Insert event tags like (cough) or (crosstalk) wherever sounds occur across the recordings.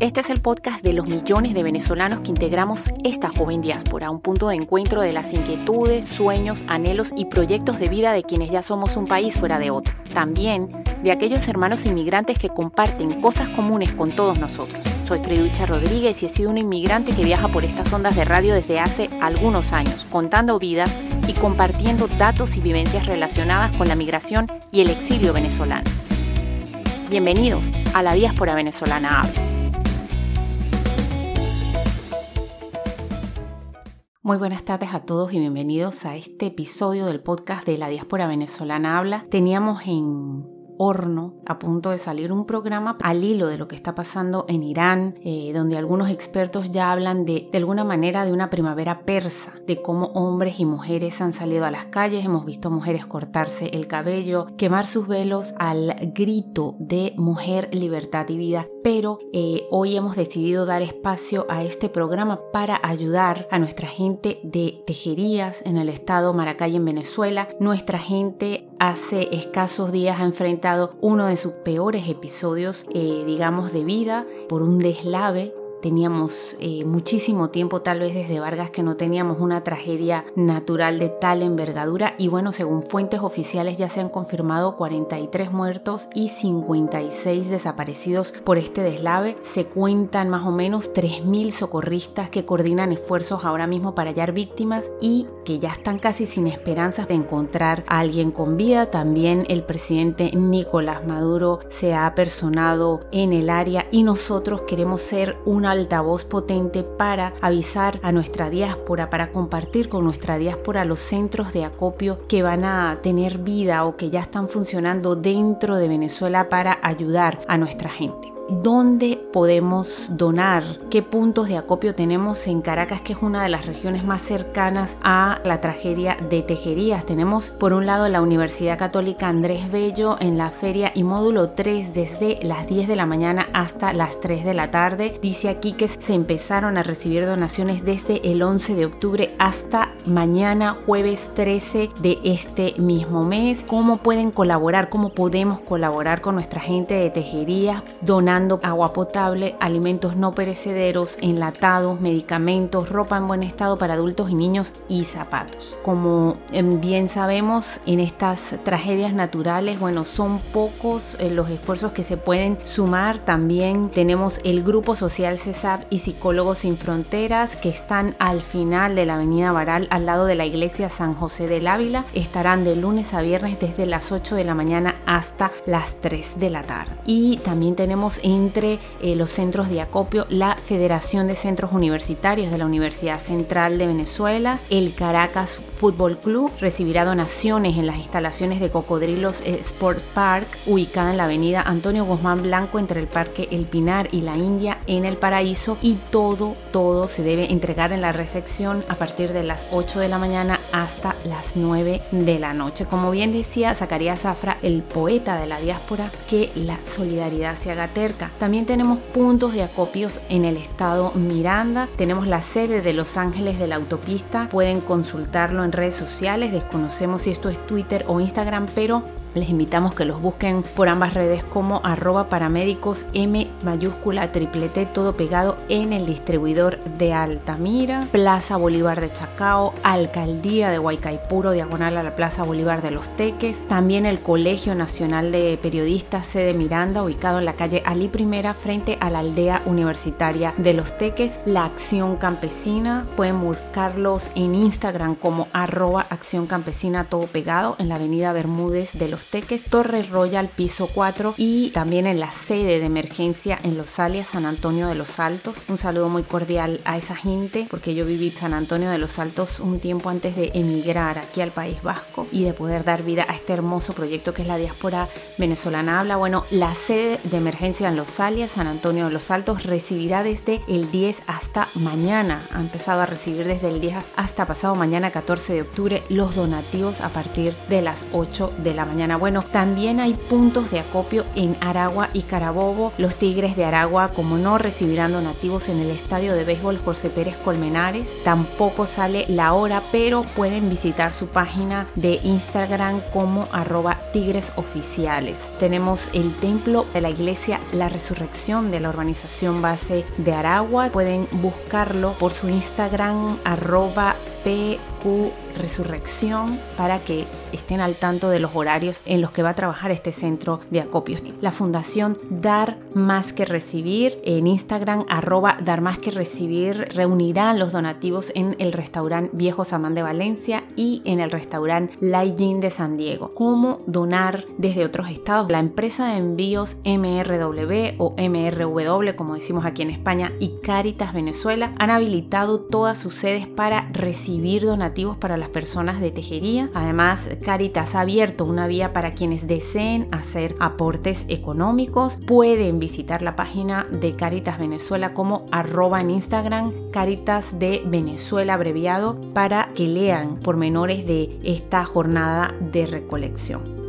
Este es el podcast de los millones de venezolanos que integramos esta joven diáspora, un punto de encuentro de las inquietudes, sueños, anhelos y proyectos de vida de quienes ya somos un país fuera de otro. También de aquellos hermanos inmigrantes que comparten cosas comunes con todos nosotros. Soy Freducha Rodríguez y he sido una inmigrante que viaja por estas ondas de radio desde hace algunos años, contando vida y compartiendo datos y vivencias relacionadas con la migración y el exilio venezolano. Bienvenidos a la diáspora venezolana habla. Muy buenas tardes a todos y bienvenidos a este episodio del podcast de la diáspora venezolana habla. Teníamos en horno a punto de salir un programa al hilo de lo que está pasando en Irán, eh, donde algunos expertos ya hablan de, de alguna manera de una primavera persa, de cómo hombres y mujeres han salido a las calles, hemos visto mujeres cortarse el cabello, quemar sus velos al grito de mujer, libertad y vida, pero eh, hoy hemos decidido dar espacio a este programa para ayudar a nuestra gente de tejerías en el estado Maracay en Venezuela. Nuestra gente hace escasos días ha enfrentado uno de sus peores episodios, eh, digamos, de vida por un deslave Teníamos eh, muchísimo tiempo, tal vez desde Vargas, que no teníamos una tragedia natural de tal envergadura. Y bueno, según fuentes oficiales ya se han confirmado 43 muertos y 56 desaparecidos por este deslave. Se cuentan más o menos 3.000 socorristas que coordinan esfuerzos ahora mismo para hallar víctimas y que ya están casi sin esperanzas de encontrar a alguien con vida. También el presidente Nicolás Maduro se ha personado en el área y nosotros queremos ser una altavoz potente para avisar a nuestra diáspora, para compartir con nuestra diáspora los centros de acopio que van a tener vida o que ya están funcionando dentro de Venezuela para ayudar a nuestra gente dónde podemos donar, qué puntos de acopio tenemos en Caracas, que es una de las regiones más cercanas a la tragedia de Tejerías. Tenemos por un lado la Universidad Católica Andrés Bello en la feria y módulo 3 desde las 10 de la mañana hasta las 3 de la tarde. Dice aquí que se empezaron a recibir donaciones desde el 11 de octubre hasta mañana jueves 13 de este mismo mes. ¿Cómo pueden colaborar? ¿Cómo podemos colaborar con nuestra gente de Tejerías donando agua potable, alimentos no perecederos, enlatados, medicamentos, ropa en buen estado para adultos y niños y zapatos. Como em, bien sabemos, en estas tragedias naturales, bueno, son pocos eh, los esfuerzos que se pueden sumar. También tenemos el Grupo Social CESAP y Psicólogos Sin Fronteras que están al final de la Avenida Baral al lado de la iglesia San José del Ávila. Estarán de lunes a viernes desde las 8 de la mañana hasta las 3 de la tarde. Y también tenemos entre eh, los centros de acopio, la Federación de Centros Universitarios de la Universidad Central de Venezuela, el Caracas Fútbol Club recibirá donaciones en las instalaciones de Cocodrilos Sport Park, ubicada en la avenida Antonio Guzmán Blanco entre el Parque El Pinar y la India en el Paraíso y todo, todo se debe entregar en la recepción a partir de las 8 de la mañana hasta las 9 de la noche. Como bien decía Zacarías Zafra, el poeta de la diáspora, que la solidaridad se haga terca también tenemos puntos de acopios en el estado Miranda. Tenemos la sede de Los Ángeles de la autopista. Pueden consultarlo en redes sociales. Desconocemos si esto es Twitter o Instagram, pero les invitamos que los busquen por ambas redes como arroba paramédicos M mayúscula triple T todo pegado en el distribuidor de Altamira, Plaza Bolívar de Chacao, Alcaldía de Huaycaipuro, diagonal a la Plaza Bolívar de Los Teques, también el Colegio Nacional de Periodistas sede Miranda, ubicado en la calle Ali Primera frente a la aldea universitaria de Los Teques, la Acción Campesina, pueden buscarlos en Instagram como arroba Acción Campesina todo pegado en la avenida Bermúdez de Los Teques, Torre Royal piso 4 y también en la sede de emergencia en Los Alias, San Antonio de los Altos. Un saludo muy cordial a esa gente porque yo viví San Antonio de los Altos un tiempo antes de emigrar aquí al País Vasco y de poder dar vida a este hermoso proyecto que es la diáspora venezolana habla. Bueno, la sede de emergencia en Los Alias, San Antonio de los Altos, recibirá desde el 10 hasta mañana. Ha empezado a recibir desde el 10 hasta pasado mañana 14 de octubre los donativos a partir de las 8 de la mañana Bueno, también hay puntos de acopio en Aragua y Carabobo. Los Tigres de Aragua, como no, recibirán donativos en el estadio de béisbol José Pérez Colmenares. Tampoco sale la hora, pero pueden visitar su página de Instagram como arroba tigres oficiales. Tenemos el templo de la iglesia La Resurrección de la organización base de Aragua. Pueden buscarlo por su Instagram arroba PQ Resurrección para que estén al tanto de los horarios en los que va a trabajar este centro de acopios. La fundación Dar Más que Recibir en Instagram arroba Dar Más que Recibir reunirán los donativos en el restaurante Viejo Samán de Valencia y en el restaurante Laijin de San Diego. ¿Cómo donar desde otros estados? La empresa de envíos MRW o MRW como decimos aquí en España y Caritas Venezuela han habilitado todas sus sedes para recibir donativos para las personas de tejería. Además, Caritas ha abierto una vía para quienes deseen hacer aportes económicos. Pueden visitar la página de Caritas Venezuela como arroba en Instagram Caritas de Venezuela abreviado para que lean pormenores de esta jornada de recolección.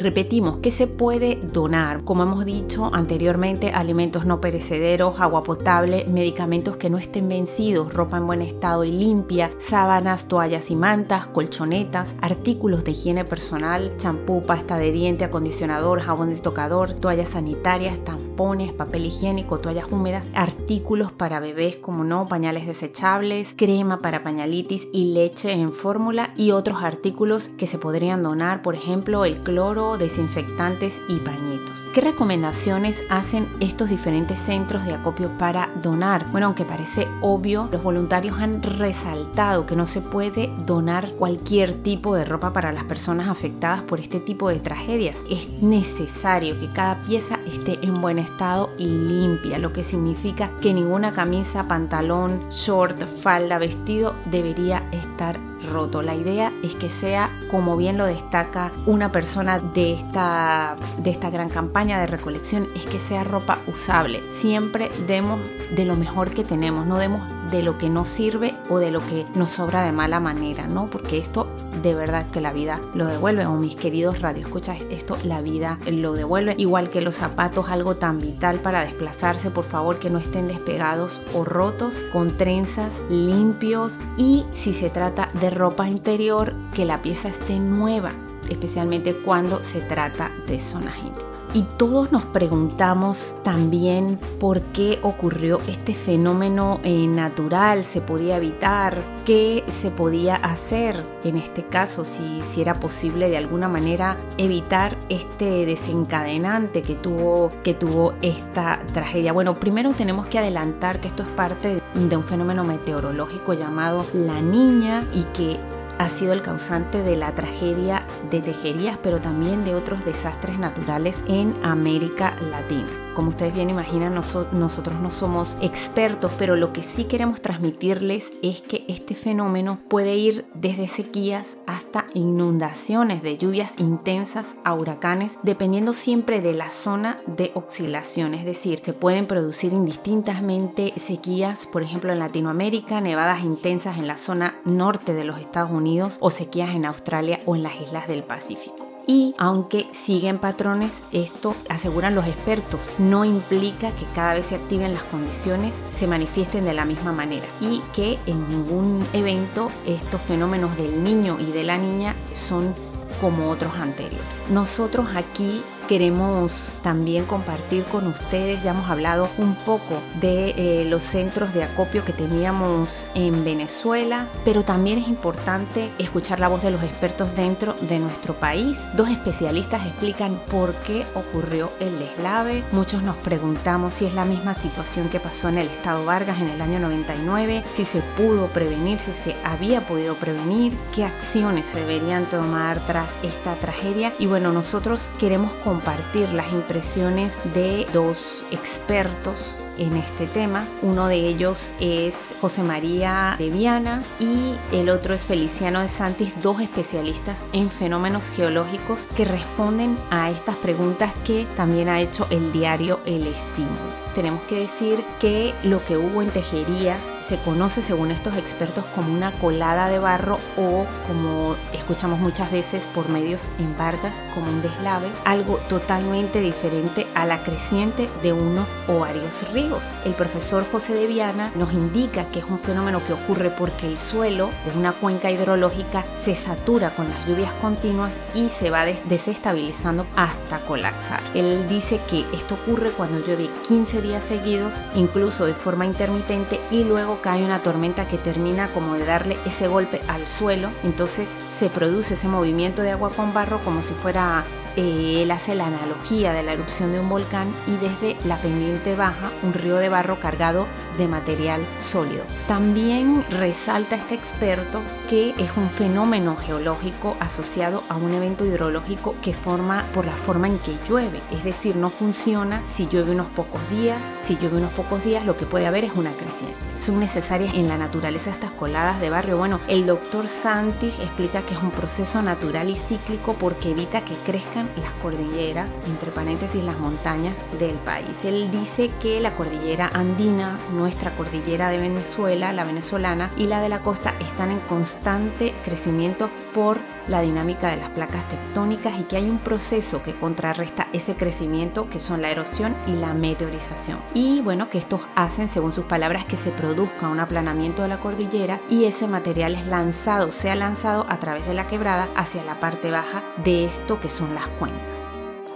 Repetimos que se puede donar, como hemos dicho anteriormente, alimentos no perecederos, agua potable, medicamentos que no estén vencidos, ropa en buen estado y limpia, sábanas, toallas y mantas, colchonetas, artículos de higiene personal, champú, pasta de diente, acondicionador, jabón de tocador, toallas sanitarias, tampones, papel higiénico, toallas húmedas, artículos para bebés como no, pañales desechables, crema para pañalitis y leche en fórmula y otros artículos que se podrían donar, por ejemplo, el cloro desinfectantes y pañitos. ¿Qué recomendaciones hacen estos diferentes centros de acopio para donar? Bueno, aunque parece obvio, los voluntarios han resaltado que no se puede donar cualquier tipo de ropa para las personas afectadas por este tipo de tragedias. Es necesario que cada pieza esté en buen estado y limpia, lo que significa que ninguna camisa, pantalón, short, falda, vestido debería estar roto. La idea es que sea, como bien lo destaca una persona de esta, de esta gran campaña de recolección, es que sea ropa usable. Siempre demos de lo mejor que tenemos, no demos de lo que nos sirve o de lo que nos sobra de mala manera, ¿no? Porque esto de verdad que la vida lo devuelve, o mis queridos radioescuchas, esto la vida lo devuelve, igual que los zapatos, algo tan vital para desplazarse, por favor que no estén despegados o rotos, con trenzas limpios y si se trata de ropa interior, que la pieza esté nueva, especialmente cuando se trata de zonas íntimas. Y todos nos preguntamos también por qué ocurrió este fenómeno eh, natural, se podía evitar, qué se podía hacer en este caso, si, si era posible de alguna manera evitar este desencadenante que tuvo, que tuvo esta tragedia. Bueno, primero tenemos que adelantar que esto es parte de un fenómeno meteorológico llamado la niña y que ha sido el causante de la tragedia de Tejerías, pero también de otros desastres naturales en América Latina. Como ustedes bien imaginan, nosotros no somos expertos, pero lo que sí queremos transmitirles es que este fenómeno puede ir desde sequías hasta inundaciones de lluvias intensas a huracanes, dependiendo siempre de la zona de oscilación. Es decir, se pueden producir indistintamente sequías, por ejemplo en Latinoamérica, nevadas intensas en la zona norte de los Estados Unidos o sequías en Australia o en las islas del Pacífico y aunque siguen patrones, esto aseguran los expertos, no implica que cada vez se activen las condiciones, se manifiesten de la misma manera y que en ningún evento estos fenómenos del niño y de la niña son como otros anteriores. Nosotros aquí queremos también compartir con ustedes. Ya hemos hablado un poco de eh, los centros de acopio que teníamos en Venezuela, pero también es importante escuchar la voz de los expertos dentro de nuestro país. Dos especialistas explican por qué ocurrió el deslave. Muchos nos preguntamos si es la misma situación que pasó en el estado Vargas en el año 99, si se pudo prevenir, si se había podido prevenir, qué acciones se deberían tomar tras esta tragedia. Y bueno, nosotros queremos compartir compartir las impresiones de dos expertos en este tema. Uno de ellos es José María de Viana y el otro es Feliciano de Santis, dos especialistas en fenómenos geológicos que responden a estas preguntas que también ha hecho el diario El Estímulo tenemos que decir que lo que hubo en Tejerías se conoce según estos expertos como una colada de barro o como escuchamos muchas veces por medios en Vargas como un deslave, algo totalmente diferente a la creciente de uno o varios ríos. El profesor José de Viana nos indica que es un fenómeno que ocurre porque el suelo de una cuenca hidrológica se satura con las lluvias continuas y se va desestabilizando hasta colapsar. Él dice que esto ocurre cuando llueve 15 días seguidos, incluso de forma intermitente, y luego cae una tormenta que termina como de darle ese golpe al suelo. Entonces se produce ese movimiento de agua con barro como si fuera eh, él hace la analogía de la erupción de un volcán y desde la pendiente baja un río de barro cargado de material sólido. También resalta este experto que es un fenómeno geológico asociado a un evento hidrológico que forma por la forma en que llueve, es decir, no funciona si llueve unos pocos días, si llueve unos pocos días lo que puede haber es una creciente. Son necesarias en la naturaleza estas coladas de barrio. Bueno, el doctor Santis explica que es un proceso natural y cíclico porque evita que crezcan las cordilleras, entre paréntesis las montañas del país. Él dice que la cordillera andina, nuestra cordillera de Venezuela, la venezolana y la de la costa están en constante crecimiento por la dinámica de las placas tectónicas y que hay un proceso que contrarresta ese crecimiento que son la erosión y la meteorización. Y bueno, que estos hacen, según sus palabras, que se produzca un aplanamiento de la cordillera y ese material es lanzado, sea lanzado a través de la quebrada hacia la parte baja de esto que son las cuencas.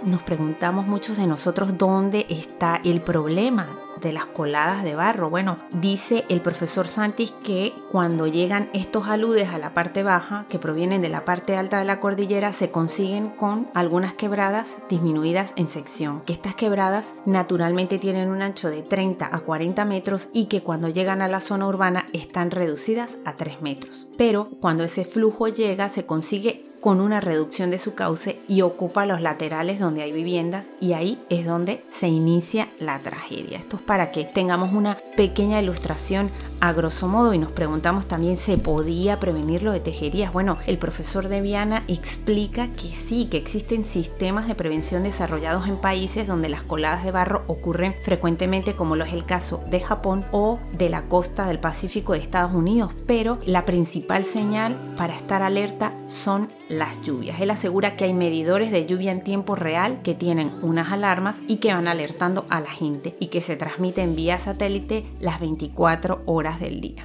Nos preguntamos muchos de nosotros dónde está el problema de las coladas de barro. Bueno, dice el profesor Santis que cuando llegan estos aludes a la parte baja, que provienen de la parte alta de la cordillera, se consiguen con algunas quebradas disminuidas en sección, que estas quebradas naturalmente tienen un ancho de 30 a 40 metros y que cuando llegan a la zona urbana están reducidas a 3 metros. Pero cuando ese flujo llega se consigue con una reducción de su cauce y ocupa los laterales donde hay viviendas y ahí es donde se inicia la tragedia. Esto es para que tengamos una pequeña ilustración a grosso modo y nos preguntamos también se podía prevenir lo de tejerías. Bueno, el profesor de Viana explica que sí, que existen sistemas de prevención desarrollados en países donde las coladas de barro ocurren frecuentemente como lo es el caso de Japón o de la costa del Pacífico de Estados Unidos, pero la principal señal para estar alerta son las lluvias. Él asegura que hay de lluvia en tiempo real que tienen unas alarmas y que van alertando a la gente y que se transmiten vía satélite las 24 horas del día.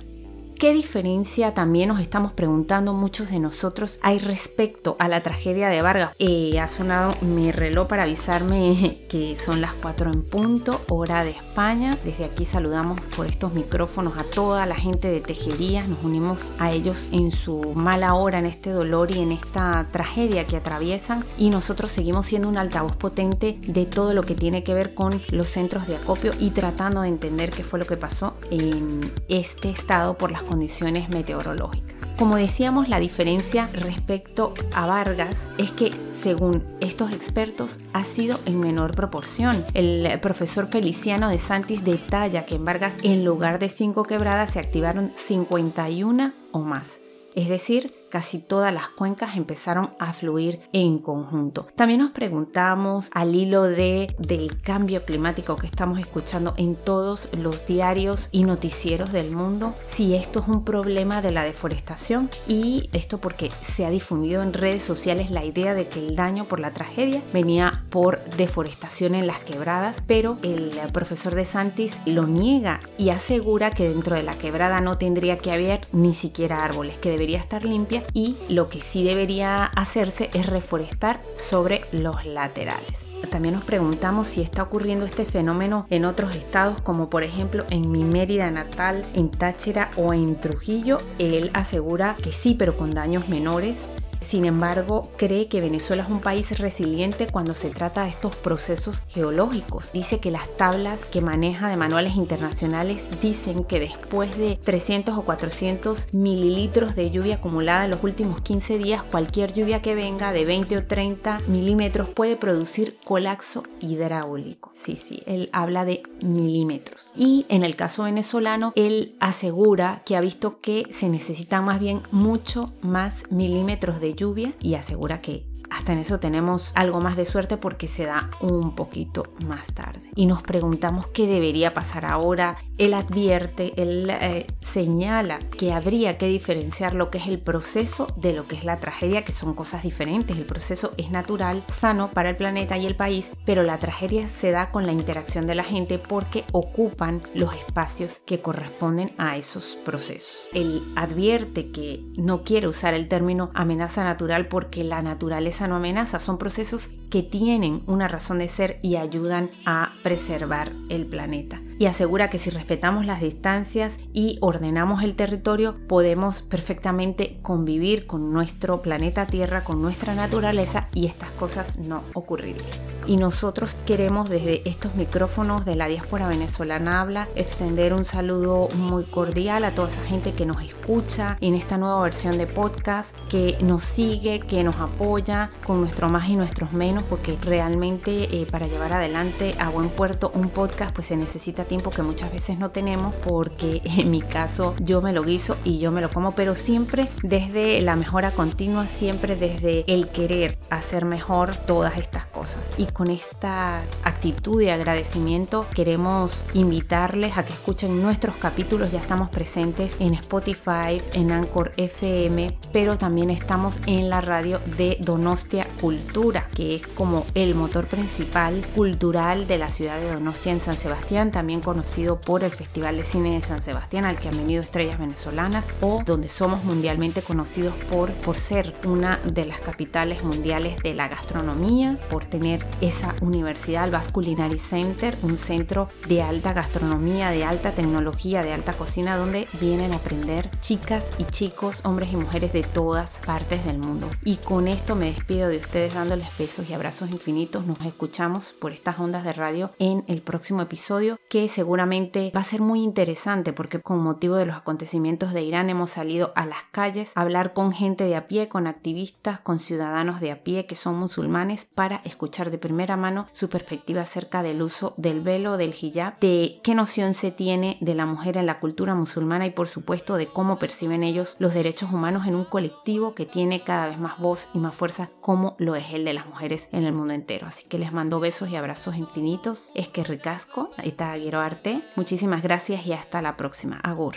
¿Qué diferencia también nos estamos preguntando muchos de nosotros hay respecto a la tragedia de Vargas? Eh, ha sonado mi reloj para avisarme (laughs) que son las 4 en punto, hora de España. Desde aquí saludamos por estos micrófonos a toda la gente de Tejerías, nos unimos a ellos en su mala hora, en este dolor y en esta tragedia que atraviesan y nosotros seguimos siendo un altavoz potente de todo lo que tiene que ver con los centros de acopio y tratando de entender qué fue lo que pasó en este estado por las condiciones meteorológicas. Como decíamos, la diferencia respecto a Vargas es que, según estos expertos, ha sido en menor proporción. El profesor Feliciano de Santis detalla que en Vargas, en lugar de cinco quebradas, se activaron 51 o más. Es decir, casi todas las cuencas empezaron a fluir en conjunto. También nos preguntamos al hilo de, del cambio climático que estamos escuchando en todos los diarios y noticieros del mundo, si esto es un problema de la deforestación y esto porque se ha difundido en redes sociales la idea de que el daño por la tragedia venía por deforestación en las quebradas, pero el profesor de Santis lo niega y asegura que dentro de la quebrada no tendría que haber ni siquiera árboles, que debería estar limpia y lo que sí debería hacerse es reforestar sobre los laterales. También nos preguntamos si está ocurriendo este fenómeno en otros estados como por ejemplo en mi Mérida natal, en Táchira o en Trujillo. Él asegura que sí, pero con daños menores Sin embargo, cree que Venezuela es un país resiliente cuando se trata de estos procesos geológicos. Dice que las tablas que maneja de manuales internacionales dicen que después de 300 o 400 mililitros de lluvia acumulada en los últimos 15 días, cualquier lluvia que venga de 20 o 30 milímetros puede producir colapso hidráulico. Sí, sí, él habla de milímetros. Y en el caso venezolano, él asegura que ha visto que se necesitan más bien mucho más milímetros de lluvia y asegura que hasta en eso tenemos algo más de suerte porque se da un poquito más tarde. Y nos preguntamos qué debería pasar ahora. Él advierte, él eh, señala que habría que diferenciar lo que es el proceso de lo que es la tragedia, que son cosas diferentes. El proceso es natural, sano para el planeta y el país, pero la tragedia se da con la interacción de la gente porque ocupan los espacios que corresponden a esos procesos. Él advierte que no quiere usar el término amenaza natural porque la naturaleza no amenaza, son procesos que tienen una razón de ser y ayudan a preservar el planeta. Y asegura que si respetamos las distancias y ordenamos el territorio, podemos perfectamente convivir con nuestro planeta Tierra, con nuestra naturaleza y estas cosas no ocurrirían. Y nosotros queremos desde estos micrófonos de la diáspora venezolana habla extender un saludo muy cordial a toda esa gente que nos escucha en esta nueva versión de podcast, que nos sigue, que nos apoya, con nuestro más y nuestros menos, porque realmente eh, para llevar adelante a buen puerto un podcast pues se necesita tiempo que muchas veces no tenemos, porque (laughs) en mi caso yo me lo guiso y yo me lo como, pero siempre desde la mejora continua, siempre desde el querer hacer mejor todas estas cosas. Y con esta actitud de agradecimiento queremos invitarles a que escuchen nuestros capítulos, ya estamos presentes en Spotify, en Anchor FM, pero también estamos en la radio de Donostia Cultura, que es como el motor principal cultural de la ciudad de Donostia en San Sebastián, también conocido por el Festival de Cine de San Sebastián, al que han venido estrellas venezolanas, o donde somos mundialmente conocidos por, por ser una de las capitales mundiales de la gastronomía, por tener esa universidad, el Basque Culinary Center, un centro de alta gastronomía, de alta tecnología, de alta cocina, donde vienen a aprender chicas y chicos, hombres y mujeres de todas partes del mundo. Y con esto me despido de ustedes dándoles besos y abrazos infinitos. Nos escuchamos por estas ondas de radio en el próximo episodio que seguramente va a ser muy interesante porque con motivo de los acontecimientos de Irán hemos salido a las calles a hablar con gente de a pie, con activistas, con ciudadanos de a pie que son musulmanes para escuchar de primera mano su perspectiva acerca del uso del velo, del hijab, de qué noción se tiene de la mujer en la cultura musulmana y por supuesto de cómo perciben ellos los derechos humanos en un colectivo que tiene cada vez más voz y más fuerza como lo es el de las mujeres en el mundo entero. Así que les mando besos y abrazos infinitos. Es que ricasco, está Arte. Muchísimas gracias y hasta la próxima. Agur.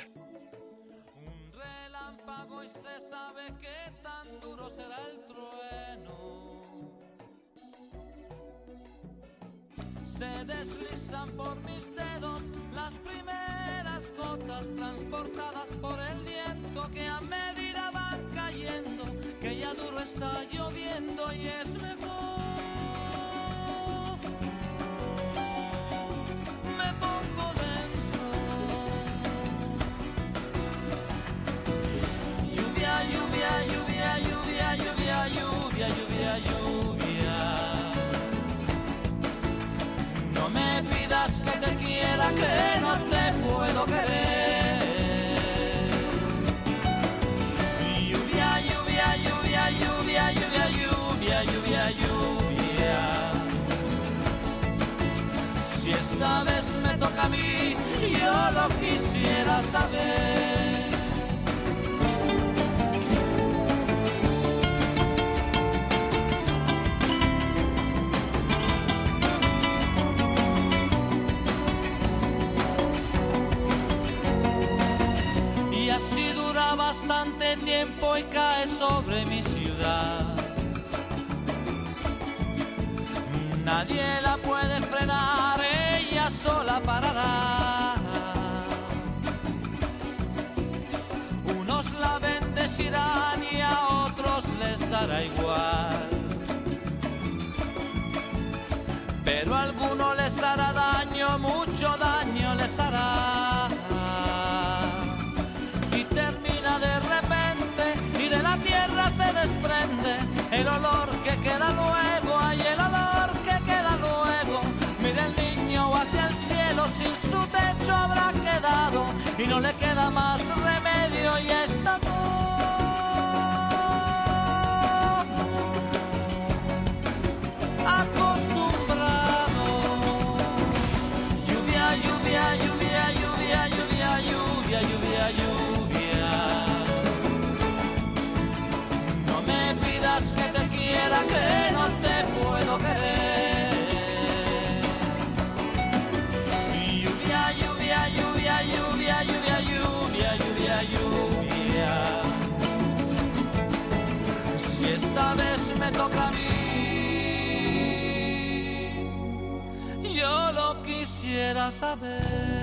Se deslizan por mis dedos las primeras gotas transportadas por el viento que a medida van cayendo que ya duro está lloviendo que no te puedo querer. esta vez me toca a mí, yo lo quisiera saber. Y cae sobre mi ciudad. Nadie la puede frenar sola parará. Unos la bendecirán y a otros les dará igual. Pero a alguno les hará daño, mucho daño sin su techo habrá quedado y no le queda más remedio y está todo. quisiera saber.